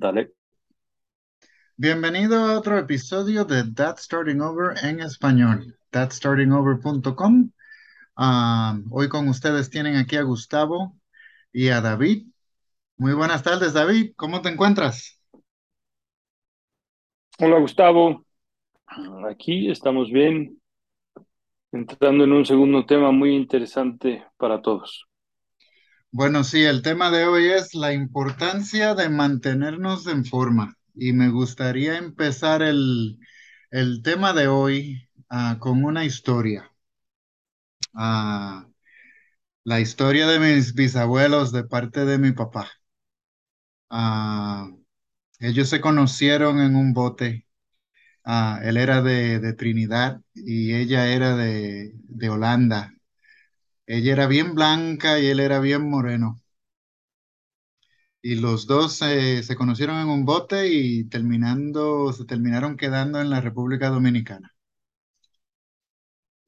Dale. Bienvenido a otro episodio de That's Starting Over en español, thatstartingover.com. Ah, hoy con ustedes tienen aquí a Gustavo y a David. Muy buenas tardes, David. ¿Cómo te encuentras? Hola Gustavo, aquí estamos bien, entrando en un segundo tema muy interesante para todos. Bueno, sí, el tema de hoy es la importancia de mantenernos en forma. Y me gustaría empezar el, el tema de hoy ah, con una historia. Ah, la historia de mis bisabuelos de parte de mi papá. Ah, ellos se conocieron en un bote. Él era de, de Trinidad y ella era de, de Holanda. Ella era bien blanca y él era bien moreno. Y los dos eh, se conocieron en un bote y terminando, se terminaron quedando en la República Dominicana.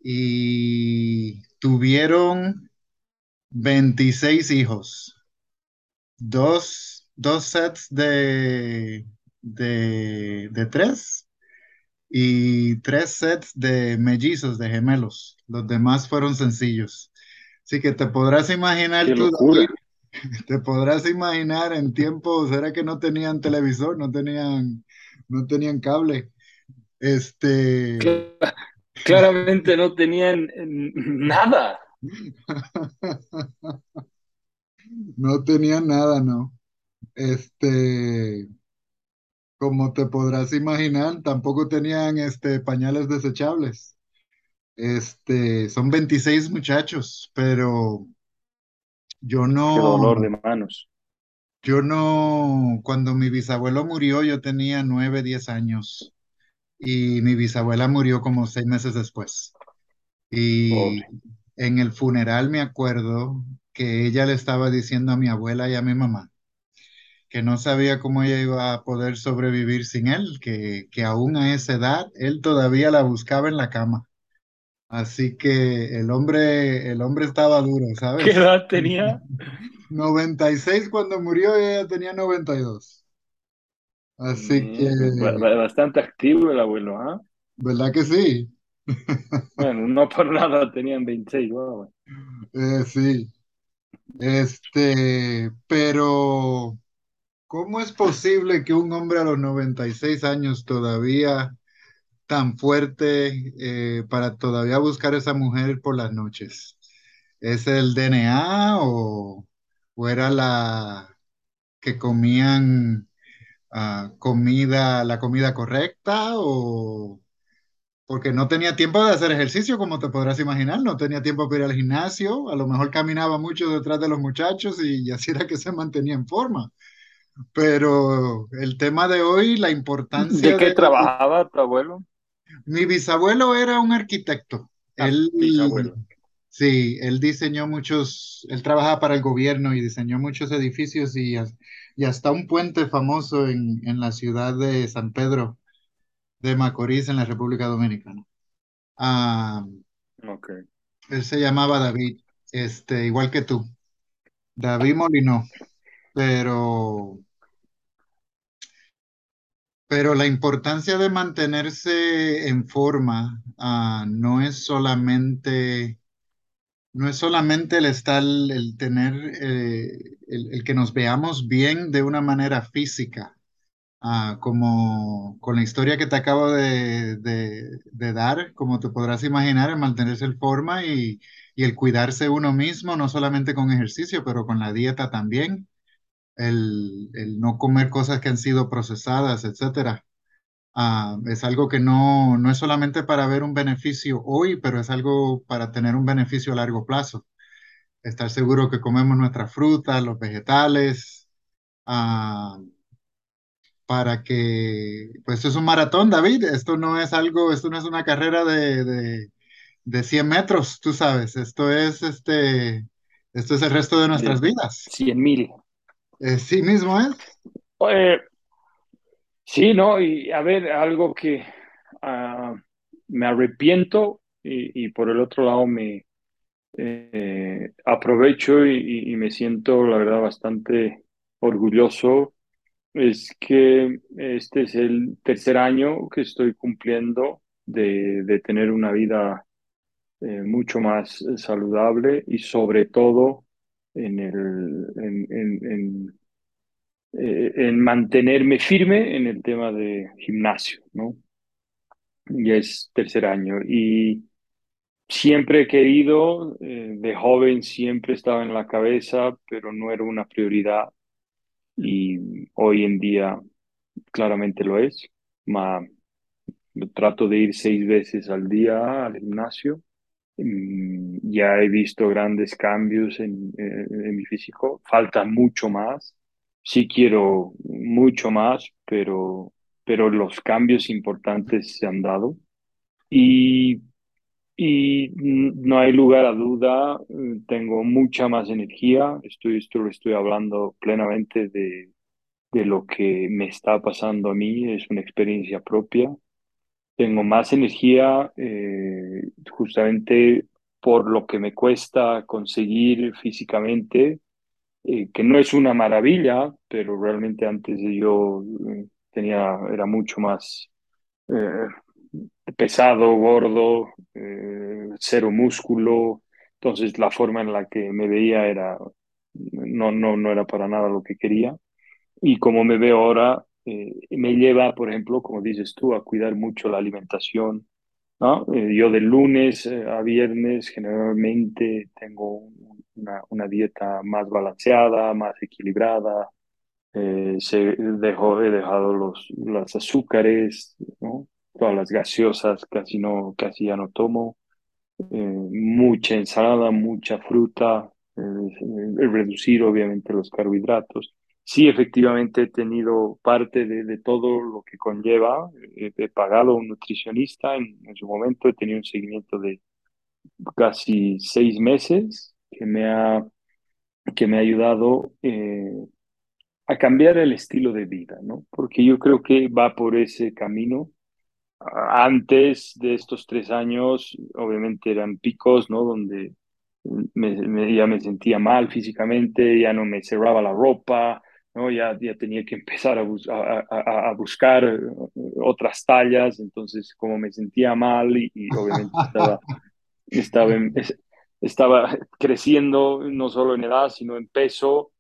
Y tuvieron 26 hijos, dos, dos sets de, de, de tres y tres sets de mellizos, de gemelos. Los demás fueron sencillos. Así que te podrás imaginar Qué tú, locura. David, te podrás imaginar en tiempos, era que no tenían televisor, no tenían, no tenían cable. Este, Cla- Claramente no tenían eh, nada. no tenían nada, ¿no? Este, como te podrás imaginar, tampoco tenían este, pañales desechables. Este, son 26 muchachos, pero yo Qué dolor no, de manos. yo no, cuando mi bisabuelo murió, yo tenía 9 10 años y mi bisabuela murió como seis meses después. Y Pobre. en el funeral me acuerdo que ella le estaba diciendo a mi abuela y a mi mamá que no sabía cómo ella iba a poder sobrevivir sin él, que, que aún a esa edad él todavía la buscaba en la cama. Así que el hombre, el hombre estaba duro, ¿Qué ¿sabes? edad tenía? 96 cuando murió y ella tenía 92. Así que, ba- ba- Bastante activo el abuelo, ¿ah? ¿verdad que sí? Bueno, no por nada tenían 26. guau. Eh, sí. Este, pero ¿cómo es posible que un hombre a los 96 años todavía tan fuerte eh, para todavía buscar a esa mujer por las noches? ¿Es el DNA o, o era la que comían ah, comida, la comida correcta o porque no tenía tiempo de hacer ejercicio, como te podrás imaginar, no tenía tiempo para ir al gimnasio, a lo mejor caminaba mucho detrás de los muchachos y, y así era que se mantenía en forma. Pero el tema de hoy, la ¿De importancia qué de... trabajaba tu abuelo? Mi bisabuelo era un arquitecto. Ah, Él, bisabuelo. sí, él diseñó muchos, él trabajaba para el gobierno y diseñó muchos edificios y, y hasta un puente famoso en, en la ciudad de San Pedro de Macorís, en la República Dominicana. Ah, Ok. él se llamaba David, este, igual que tú, David Molinó, pero... Pero la importancia de mantenerse en forma ah, no es solamente, no es solamente el estar, el tener, eh, el, que nos veamos bien de una manera física, ah, como con la historia que te acabo de dar, como te podrás imaginar, el mantenerse en forma y, y el cuidarse uno mismo, no solamente con ejercicio, pero con la dieta también, el, el no comer cosas que han sido procesadas, etcétera. Ah, es algo que no, no es solamente para ver un beneficio hoy, pero es algo para tener un beneficio a largo plazo. Estar seguro que comemos nuestras frutas, los vegetales, ah, para que, pues esto es un maratón, David. Esto no es algo, esto no es una carrera de, de, de 100 metros, tú sabes. Esto es, este, esto es el resto de nuestras De vidas. cien mil. Eh, sí mismo es. Oye, sí, ¿no? Y a ver, algo que ah, me arrepiento y, por el otro lado me eh, aprovecho y, y- me siento, la verdad, bastante orgulloso es que este es el tercer año que estoy cumpliendo de, de tener una vida eh, mucho más saludable y sobre todo en, el, en, en, eh, en mantenerme firme en el tema de gimnasio, ¿no? Ya es tercer año y siempre he querido, eh, de joven siempre estaba en la cabeza, pero no era una prioridad y hoy en día claramente lo es. Ma, trato de ir seis veces al día al gimnasio. Mm, Ya he visto grandes cambios en, eh, en mi físico. Falta mucho más. Sí quiero mucho más, pero, pero los cambios importantes se han dado. Y, y no hay lugar a duda, tengo mucha más energía. Estoy, esto lo estoy hablando plenamente de, de lo que me está pasando a mí. Es una experiencia propia. Tengo más energía eh, justamente por lo que me cuesta conseguir físicamente, eh, que no es una maravilla, pero realmente antes yo eh, tenía, era mucho más eh, pesado, gordo, eh, cero músculo, entonces la forma en la que me veía era, no, no, no era para nada lo que quería. Y como me veo ahora, me lleva, por ejemplo, como dices tú, a cuidar mucho la alimentación, ¿no? Eh, yo de lunes eh, a viernes generalmente tengo una, dieta más balanceada, más equilibrada. Eh, he dejado los, azúcares. Todas las gaseosas casi no, casi ya no tomo. Mucha ensalada, mucha fruta, reducir obviamente los carbohidratos. Sí, efectivamente he tenido parte de, de todo lo que conlleva. Eh, he pagado un nutricionista en, en su momento, he tenido un seguimiento de casi seis meses que me ha, que me ha ayudado eh, a cambiar el estilo de vida, ¿no? Porque yo creo que va por ese camino antes de estos tres años, obviamente eran picos, ¿no? Donde me, me- ya me sentía mal físicamente, ya no me cerraba la ropa, ¿no? Ya, ya tenía que empezar a, bus- a, a- a buscar eh, otras tallas, entonces como me sentía mal y, y obviamente estaba, estaba, en- es- estaba creciendo no solo en edad, sino en peso,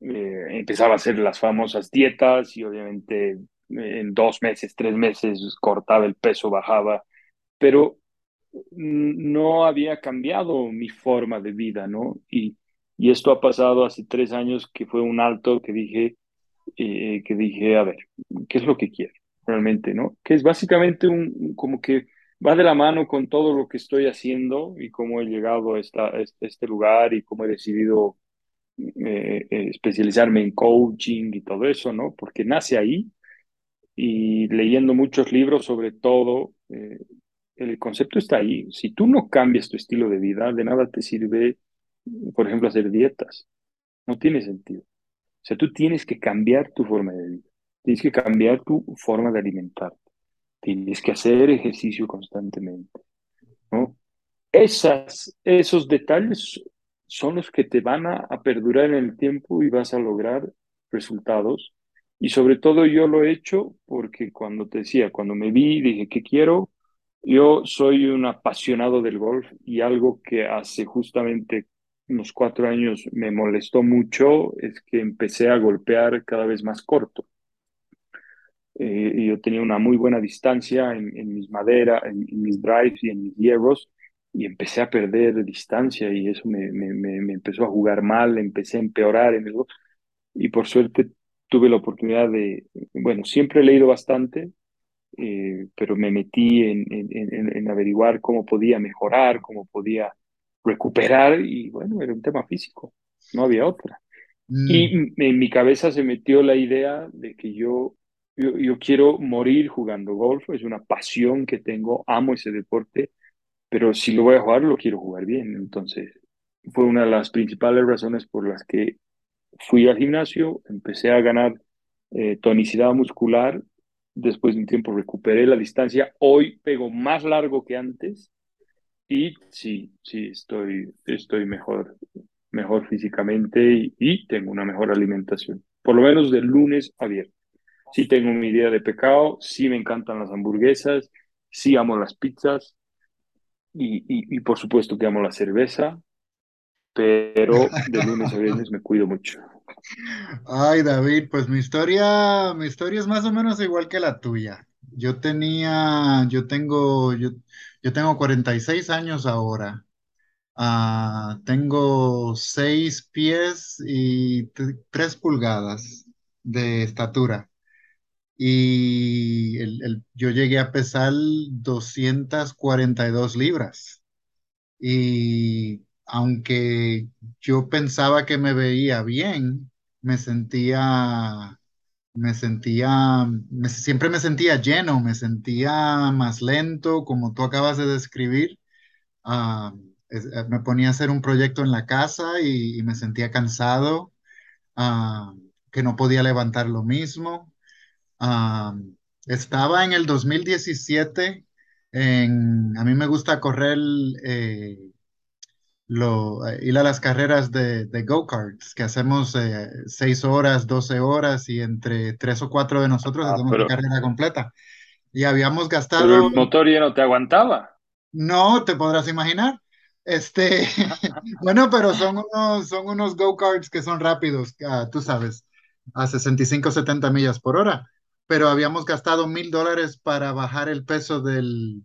eh, empezaba a hacer las famosas dietas y obviamente eh, en dos meses, tres meses cortaba el peso, bajaba, pero mm, no había cambiado mi forma de vida, ¿no? Y, y esto ha pasado hace tres años que fue un alto que dije, eh, que dije, a ver, ¿qué es lo que quiero realmente, ¿no? Que es básicamente un, como que va de la mano con todo lo que estoy haciendo y cómo he llegado a, esta, este este lugar y cómo he decidido eh, eh, especializarme en coaching y todo eso, ¿no? Porque nace ahí y leyendo muchos libros sobre todo, el concepto está ahí. Si tú no cambias tu estilo de vida, de nada te sirve, por ejemplo, hacer dietas. No tiene sentido. O sea, tú tienes que cambiar tu forma de vida. Tienes que cambiar tu forma de alimentar. Tienes que hacer ejercicio constantemente, ¿no? Esas, esos detalles son los que te van a, a perdurar en el tiempo y vas a lograr resultados. Y sobre todo yo lo he hecho porque cuando te decía, cuando me vi, dije, ¿qué quiero? Yo soy un apasionado del golf y algo que hace justamente unos cuatro años me molestó mucho es que empecé a golpear cada vez más corto. Eh, yo tenía una muy buena distancia en, mis maderas, en, en mis drives y en mis hierros y empecé a perder distancia y eso me, me, me, empezó a jugar mal, empecé a empeorar y por suerte tuve la oportunidad de, bueno, siempre he leído bastante eh, pero me metí en, en, en, en averiguar cómo podía mejorar, cómo podía recuperar y bueno, era un tema físico, no había otra. Y Mm, en mi cabeza se metió la idea de que yo, yo, yo quiero morir jugando golf, es una pasión que tengo, amo ese deporte, pero si lo voy a jugar, lo quiero jugar bien. Entonces, fue una de las principales razones por las que fui al gimnasio, empecé a ganar eh, tonicidad muscular, después de un tiempo recuperé la distancia, hoy pego más largo que antes y sí, sí, estoy, estoy mejor, mejor físicamente y, tengo una mejor alimentación, por lo menos de lunes a viernes. sí tengo mi idea de pecado, sí me encantan las hamburguesas, sí amo las pizzas y, y, y por supuesto que amo la cerveza, pero de lunes a viernes me cuido mucho. Ay, David, pues mi historia, mi historia es más o menos igual que la tuya. Yo tenía, yo tengo, yo, yo tengo 46 años ahora. Ah, tengo 6 pies y 3 pulgadas de estatura. Y el- el- yo llegué a pesar 242 libras. Y aunque yo pensaba que me veía bien, me sentía, me sentía, siempre me sentía lleno, me sentía más lento, como tú acabas de describir. Ah, eh, me ponía a hacer un proyecto en la casa y, y me sentía cansado, ah, que no podía levantar lo mismo. Ah, estaba en el 2017 en, a mí me gusta correr eh, lo, eh, ir a las carreras de, de go-karts, que hacemos eh, 6 horas, 12 horas y entre tres o cuatro de nosotros Ah, hacemos la pero, carrera completa. Y habíamos pero gastado, el motor ya no te aguantaba. no te podrás imaginar, este, bueno, pero son unos, son unos go-karts que son rápidos, ah, tú sabes, a 65 70 millas por hora, pero habíamos gastado mil dólares para bajar el peso del,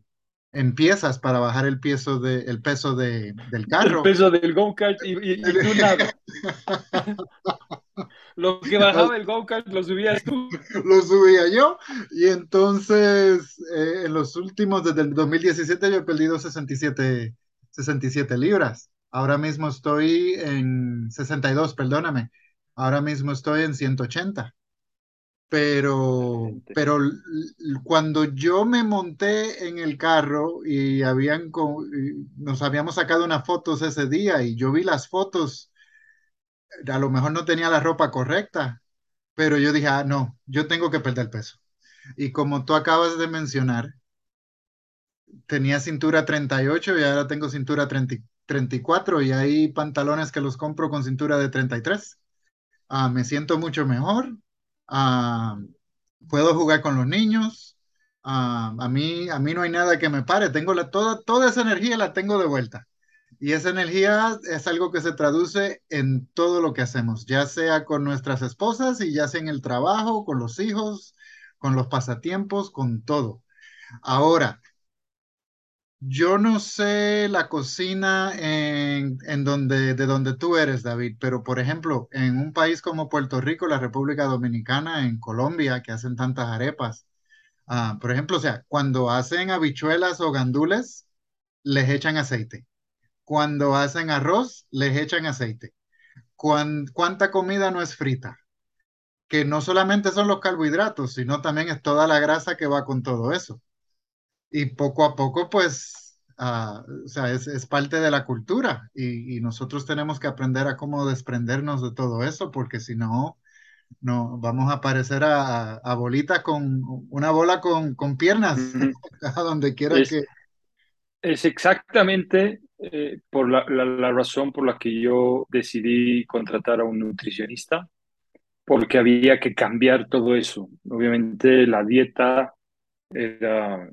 en piezas, para bajar el peso, de, el peso de, del El carro. peso del go-kart y, y, y tú nada. Lo que bajaba el go-kart lo subías tú. lo subía yo y entonces eh, en los últimos, desde el 2017 yo he perdido 67, 67 libras. Ahora mismo estoy en 62, perdóname. Ahora mismo estoy en 180. Pero, pero cuando yo me monté en el carro y habían, nos habíamos sacado unas fotos ese día y yo vi las fotos, a lo mejor no tenía la ropa correcta, pero yo dije, ah, no, yo tengo que perder peso. Y como tú acabas de mencionar, tenía cintura 38 y ahora tengo cintura 30 y 34 y hay pantalones que los compro con cintura de 33. Ah, me siento mucho mejor. Ah, puedo jugar con los niños. Ah, a mí, a mí no hay nada que me pare. Tengo la, toda, toda esa energía la tengo de vuelta. Y esa energía es algo que se traduce en todo lo que hacemos, ya sea con nuestras esposas y ya sea en el trabajo, con los hijos, con los pasatiempos, con todo. Ahora, yo no sé la cocina en, en donde, de donde tú eres, David, pero por ejemplo, en un país como Puerto Rico, la República Dominicana, en Colombia, que hacen tantas arepas, ah, por ejemplo, o sea, cuando hacen habichuelas o gandules, les echan aceite. Cuando hacen arroz, les echan aceite. Cuán- ¿Cuánta comida no es frita? Que no solamente son los carbohidratos, sino también es toda la grasa que va con todo eso. Y poco a poco, pues, ah, o sea, es, es parte de la cultura y, y nosotros tenemos que aprender a cómo desprendernos de todo eso, porque si no, no vamos a parecer a, a bolita con una bola con, con piernas a donde quiera Es, que... es exactamente eh, por la, la, la razón por la que yo decidí contratar a un nutricionista, porque había que cambiar todo eso. Obviamente la dieta era-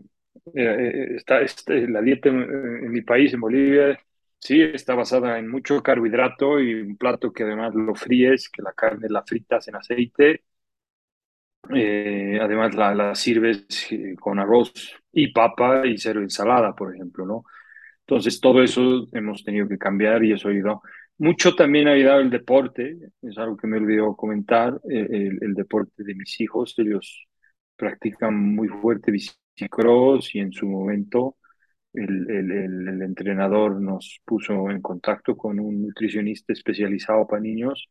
eh, está, este, la dieta en, en mi país, en Bolivia, sí, está basada en mucho carbohidrato y un plato que además lo fríes, que la carne la fritas en aceite Eh, además, la, la sirves eh, con arroz y papa y cero ensalada, por ejemplo, ¿no? Entonces, todo eso hemos tenido que cambiar y eso ha ayudado. Mucho también ha ayudado el deporte, es algo que me olvidó comentar, eh, el, el deporte de mis hijos, ellos practican muy fuerte bicicross y en su momento el, el, el, el entrenador nos puso en contacto con un nutricionista especializado para niños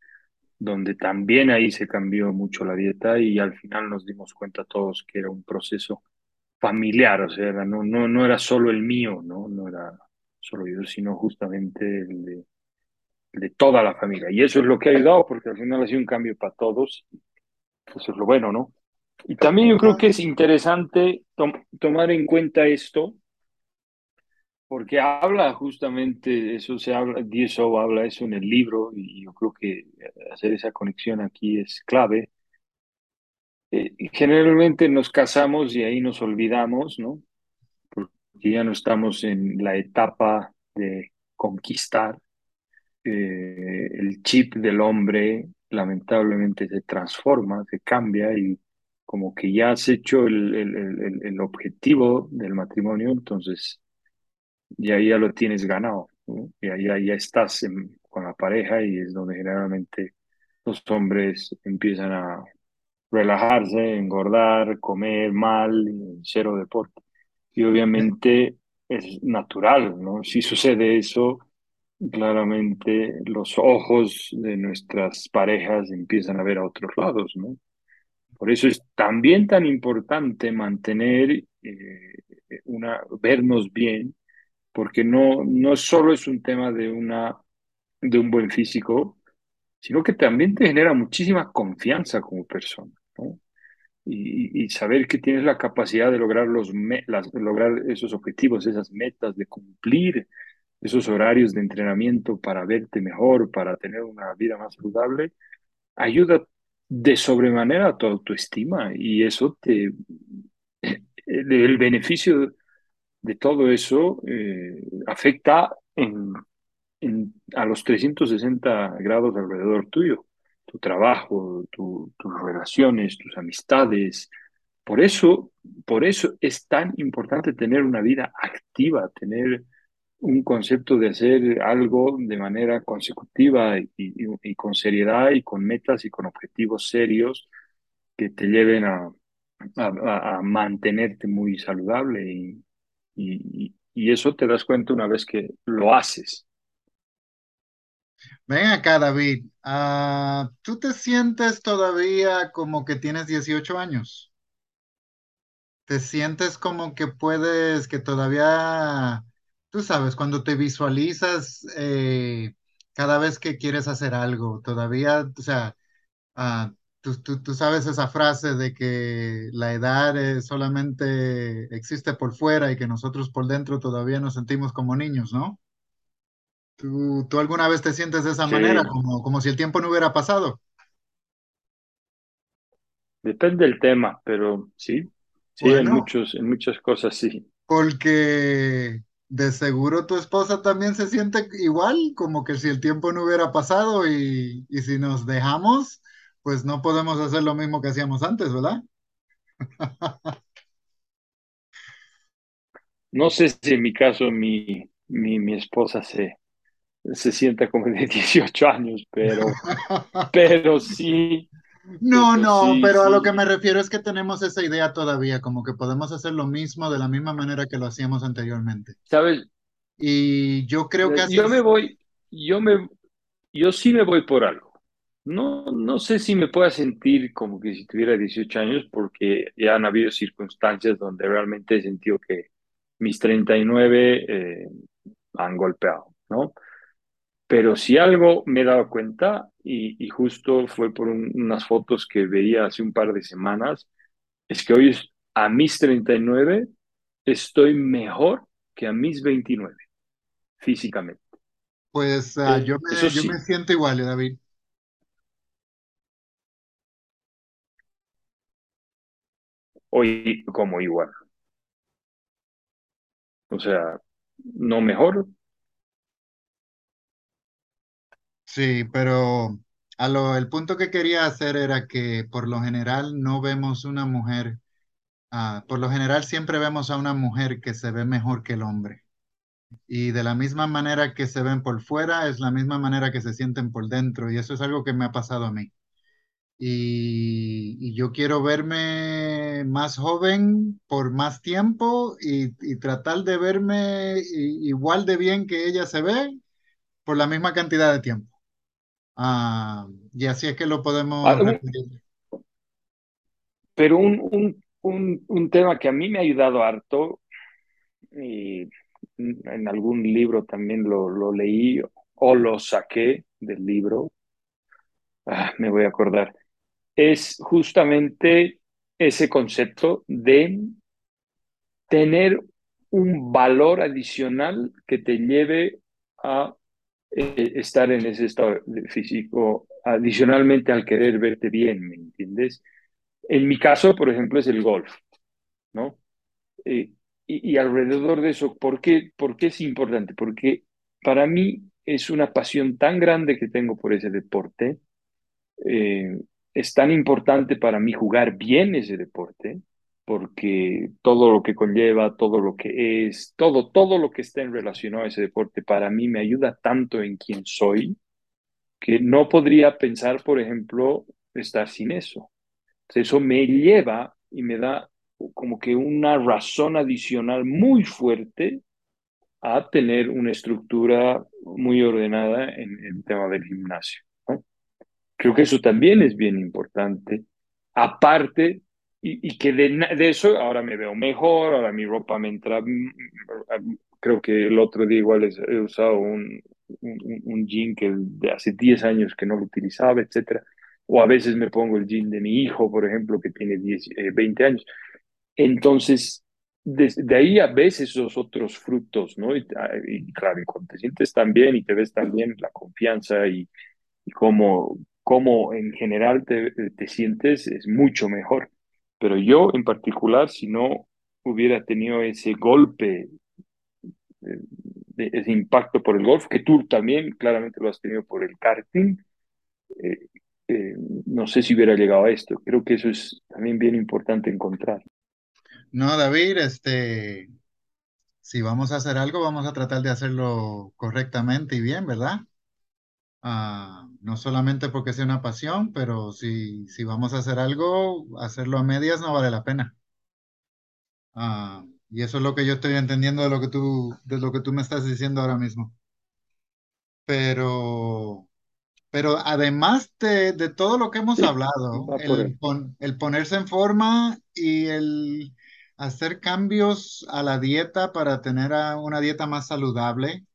donde también ahí se cambió mucho la dieta y al final nos dimos cuenta todos que era un proceso familiar, o sea, era- no, no, no era solo el mío, ¿no? No era solo yo, sino justamente el de, de toda la familia. Y eso es lo que ha ayudado, porque al final ha sido un cambio para todos, eso es lo bueno, ¿no? Y también yo creo que es interesante tom- tomar en cuenta esto, porque habla justamente, eso se habla, DSO habla eso en el libro, y yo creo que hacer esa conexión aquí es clave eh, generalmente nos casamos y ahí nos olvidamos, ¿no? Porque ya no estamos en la etapa de conquistar. Eh, el chip del hombre lamentablemente se transforma, se cambia y como que ya has hecho el, el, el, el objetivo del matrimonio, entonces ya, ya lo tienes ganado, ¿no? Ya, ya, ya estás en- con la pareja y es donde generalmente los hombres empiezan a relajarse, engordar, comer mal, cero deporte. Y obviamente es natural, ¿no? Si sucede eso, claramente los ojos de nuestras parejas empiezan a ver a otros lados, ¿no? Por eso es también tan importante mantener eh, una, vernos bien, porque no, no solo es un tema de una, de un buen físico, sino que también te genera muchísima confianza como persona, ¿no? y, y saber que tienes la capacidad de lograr, los me- las, lograr esos objetivos, esas metas, de cumplir esos horarios de entrenamiento para verte mejor, para tener una vida más saludable, ayuda de sobremanera tu autoestima y eso te, el, el beneficio de todo eso eh, afecta en, en- a los 360 grados alrededor tuyo, tu trabajo, tu- tus relaciones, tus amistades. Por eso, por eso es tan importante tener una vida activa, tener un concepto de hacer algo de manera consecutiva y, con seriedad y con metas y con objetivos serios que te lleven a, mantenerte muy saludable y eso te das cuenta una vez que lo haces. Ven acá, David. Ah, ¿tú te sientes todavía como que tienes 18 años? ¿Te sientes como que puedes, que todavía, tú sabes, cuando te visualizas eh, cada vez que quieres hacer algo, todavía, o sea, ah, tú, tú, tú sabes esa frase de que la edad eh, solamente existe por fuera y que nosotros por dentro todavía nos sentimos como niños, ¿no? ¿Tú, tú alguna vez te sientes de esa manera, Sí, como, como si el tiempo no hubiera pasado? depende del tema, pero sí, sí, en Bueno, muchos, en muchas cosas sí. porque de seguro tu esposa también se siente igual, como que si el tiempo no hubiera pasado y, y si nos dejamos, pues no podemos hacer lo mismo que hacíamos antes, ¿verdad? No sé si en mi caso mi, mi, mi esposa se, se sienta como de 18 años, pero, pero sí, No, no, sí, pero a lo que me refiero es que tenemos esa idea todavía, como que podemos hacer lo mismo de la misma manera que lo hacíamos anteriormente. ¿Sabes? Y yo creo que así Yo me voy, yo me, yo sí me voy por algo. No, no sé si me pueda sentir como que si tuviera 18 años, porque ya han habido circunstancias donde realmente he sentido que mis 39 eh, han golpeado, ¿no? Pero si algo me he dado cuenta, y, y justo fue por un- unas fotos que veía hace un par de semanas, es que hoy a mis 39 estoy mejor que a mis 29 físicamente. Pues ah, Eh, yo me, yo me siento igual, eh, David. hoy como igual. O sea, no mejor, Sí, pero a lo, el punto que quería hacer era que por lo general no vemos una mujer, ah, por lo general siempre vemos a una mujer que se ve mejor que el hombre. Y de la misma manera que se ven por fuera, es la misma manera que se sienten por dentro. Y eso es algo que me ha pasado a mí. Y, y yo quiero verme más joven por más tiempo y, y tratar de verme igual de bien que ella se ve por la misma cantidad de tiempo. Ah, y así es que lo Ah, podemos un- referir. pero un, un, un, un tema que a mí me ha ayudado harto, y en algún libro también lo, lo leí o lo saqué del libro, ah, me voy a acordar, es justamente ese concepto de tener un valor adicional que te lleve a eh, estar en ese estado físico, adicionalmente al querer verte bien, ¿me entiendes? En mi caso, por ejemplo, es el golf, ¿no? Eh, y, alrededor de eso, ¿por qué, ¿por es importante? Porque para mí es una pasión tan grande que tengo por ese deporte. Eh, es tan importante para mí jugar bien ese deporte, porque todo lo que conlleva, todo lo que es, todo, todo lo que está en relación a ese deporte, para mí me ayuda tanto en quién soy, que no podría pensar, por ejemplo, estar sin eso. Eso me lleva y me da como que una razón adicional muy fuerte a tener una estructura muy ordenada en el tema del gimnasio. Creo que eso también es bien importante. Aparte, y, y que de, de, eso ahora me veo mejor, ahora mi ropa me entra. Creo que el otro día igual he usado un, un, un jean que de hace 10 años que no lo utilizaba, etcétera. O a veces me pongo el jean de mi hijo, por ejemplo, que tiene 10, eh, 20 años. Entonces, de, ahí a veces esos otros frutos, ¿no? Y, y, claro, y cuando te sientes tan bien y te ves tan bien, la confianza y, y cómo, cómo en general te, te sientes es mucho mejor. Pero yo en particular, si no hubiera tenido ese golpe, de, ese impacto por el golf, que tú también claramente lo has tenido por el karting, eh, eh, no sé si hubiera llegado a esto. Creo que eso es también bien importante encontrar. No, David, este, si vamos a hacer algo, vamos a tratar de hacerlo correctamente y bien, ¿verdad? Ah, no solamente porque sea una pasión, pero si, si vamos a hacer algo, hacerlo a medias no vale la pena. Ah, y eso es lo que yo estoy entendiendo de lo que tú, de lo que tú me estás diciendo ahora mismo. Pero, pero además de, de todo lo que hemos Sí, hablado, el, ahí. pon- el ponerse en forma y el hacer cambios a la dieta para tener a- una dieta más saludable,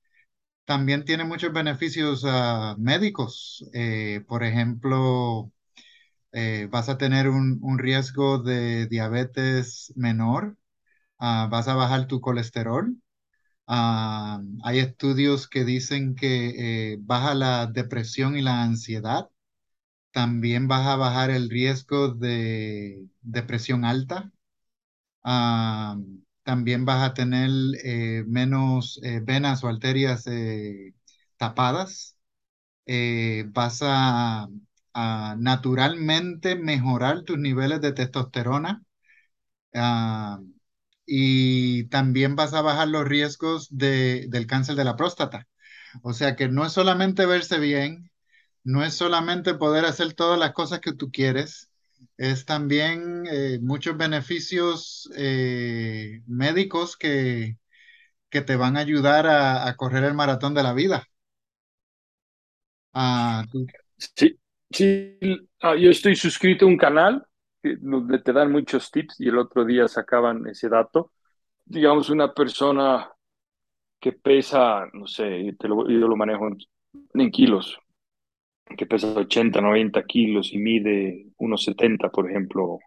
también tiene muchos beneficios ah, médicos. Eh, por ejemplo, eh, vas a tener un, un riesgo de diabetes menor, ah, vas a bajar tu colesterol. Ah, hay estudios que dicen que eh, baja la depresión y la ansiedad. También vas a bajar el riesgo de depresión alta. También vas a tener eh, menos eh, venas o arterias eh, tapadas. Eh, vas a, naturalmente mejorar tus niveles de testosterona. Ah, y también vas a bajar los riesgos de, del cáncer de la próstata. O sea que no es solamente verse bien, no es solamente poder hacer todas las cosas que tú quieres, es también eh, muchos beneficios eh, médicos que, que te van a ayudar a, correr el maratón de la vida. Ah, Sí, sí, ah, yo estoy suscrito a un canal que- donde te dan muchos tips y el otro día sacaban ese dato. Digamos, una persona que pesa, no sé, te lo- yo lo manejo en kilos, que pesa 80, 90 kilos y mide unos 70, por ejemplo,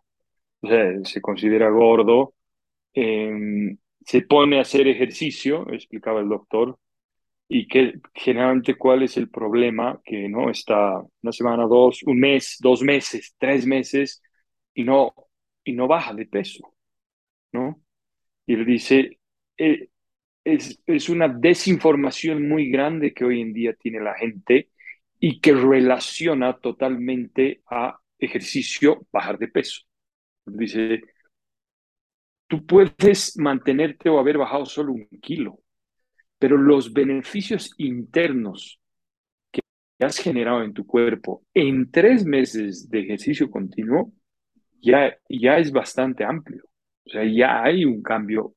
se considera gordo, eh, se pone a hacer ejercicio, explicaba el doctor, y que generalmente cuál es el problema, que no está una semana, dos, un mes, dos meses, tres meses, y no, y no baja de peso, ¿no? Y él dice, eh, es, es una desinformación muy grande que hoy en día tiene la gente y que relaciona totalmente a ejercicio bajar de peso. Dice, tú puedes mantenerte o haber bajado solo un kilo, pero los beneficios internos que has generado en tu cuerpo en tres meses de ejercicio continuo ya, ya es bastante amplio. O sea, ya hay un cambio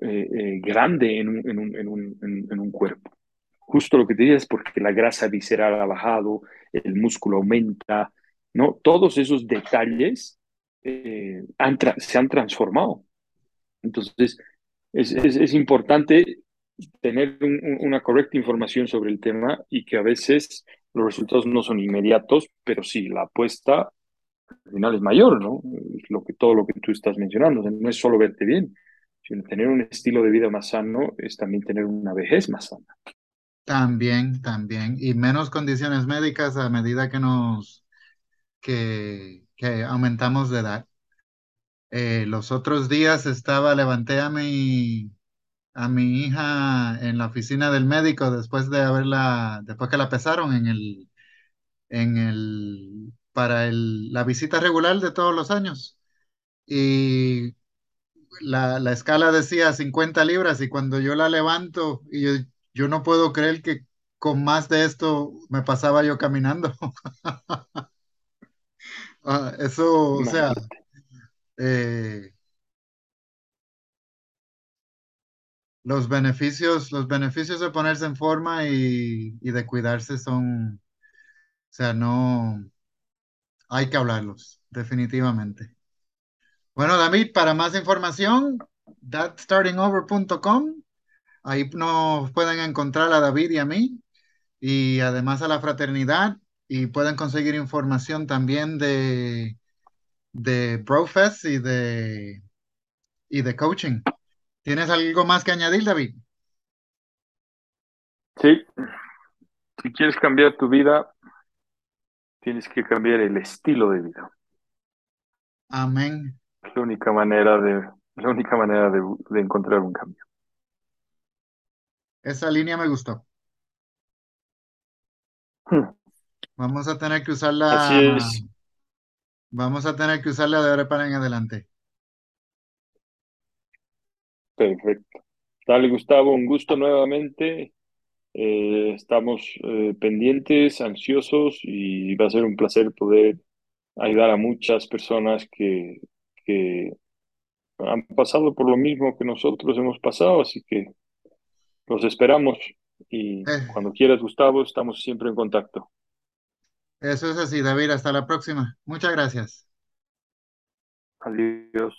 eh, eh, grande en un, en, un, en, un, en un cuerpo. Justo lo que te dices es porque la grasa visceral ha bajado, el músculo aumenta, ¿no? Todos esos detalles eh, han se han transformado. Entonces, es, es, importante tener un, una correcta información sobre el tema y que a veces los resultados no son inmediatos, pero sí, la apuesta al final es mayor, ¿no? Lo que, todo lo que tú estás mencionando. No es solo verte bien, sino tener un estilo de vida más sano es también tener una vejez más sana. También, también. Y menos condiciones médicas a medida que nos, que, que aumentamos de edad. Eh, los otros días estaba, levanté a mi, a mi hija en la oficina del médico después de haberla, después que la pesaron en el, en el, para el, la visita regular de todos los años. Y la, la escala decía 50 libras y cuando yo la levanto, y yo, yo no puedo creer que con más de esto me pasaba yo caminando. Ah, eso, o sea, eh, los beneficios, los beneficios de ponerse en forma y, y de cuidarse son, o sea, no, hay que hablarlos, definitivamente. Bueno, David, para más información, thatstartingover.com, ahí nos pueden encontrar a David y a mí, y además a la fraternidad, y pueden conseguir información también de, de Brofest y de, y de coaching. ¿Tienes algo más que añadir, David? Sí, si quieres cambiar tu vida, tienes que cambiar el estilo de vida. Amén. La única manera de, la única manera de, de encontrar un cambio. Esa línea me gustó. Hmm. Vamos a tener que Así usarla, es, vamos a tener que usarla de ahora para en adelante. perfecto. Dale, Gustavo, un gusto nuevamente. Eh, estamos eh, pendientes, ansiosos y va a ser un placer poder ayudar a muchas personas que, que han pasado por lo mismo que nosotros hemos pasado, así que los esperamos y Eh, cuando quieras, Gustavo, estamos siempre en contacto. eso es así, David. Hasta la próxima. Muchas gracias. Adiós.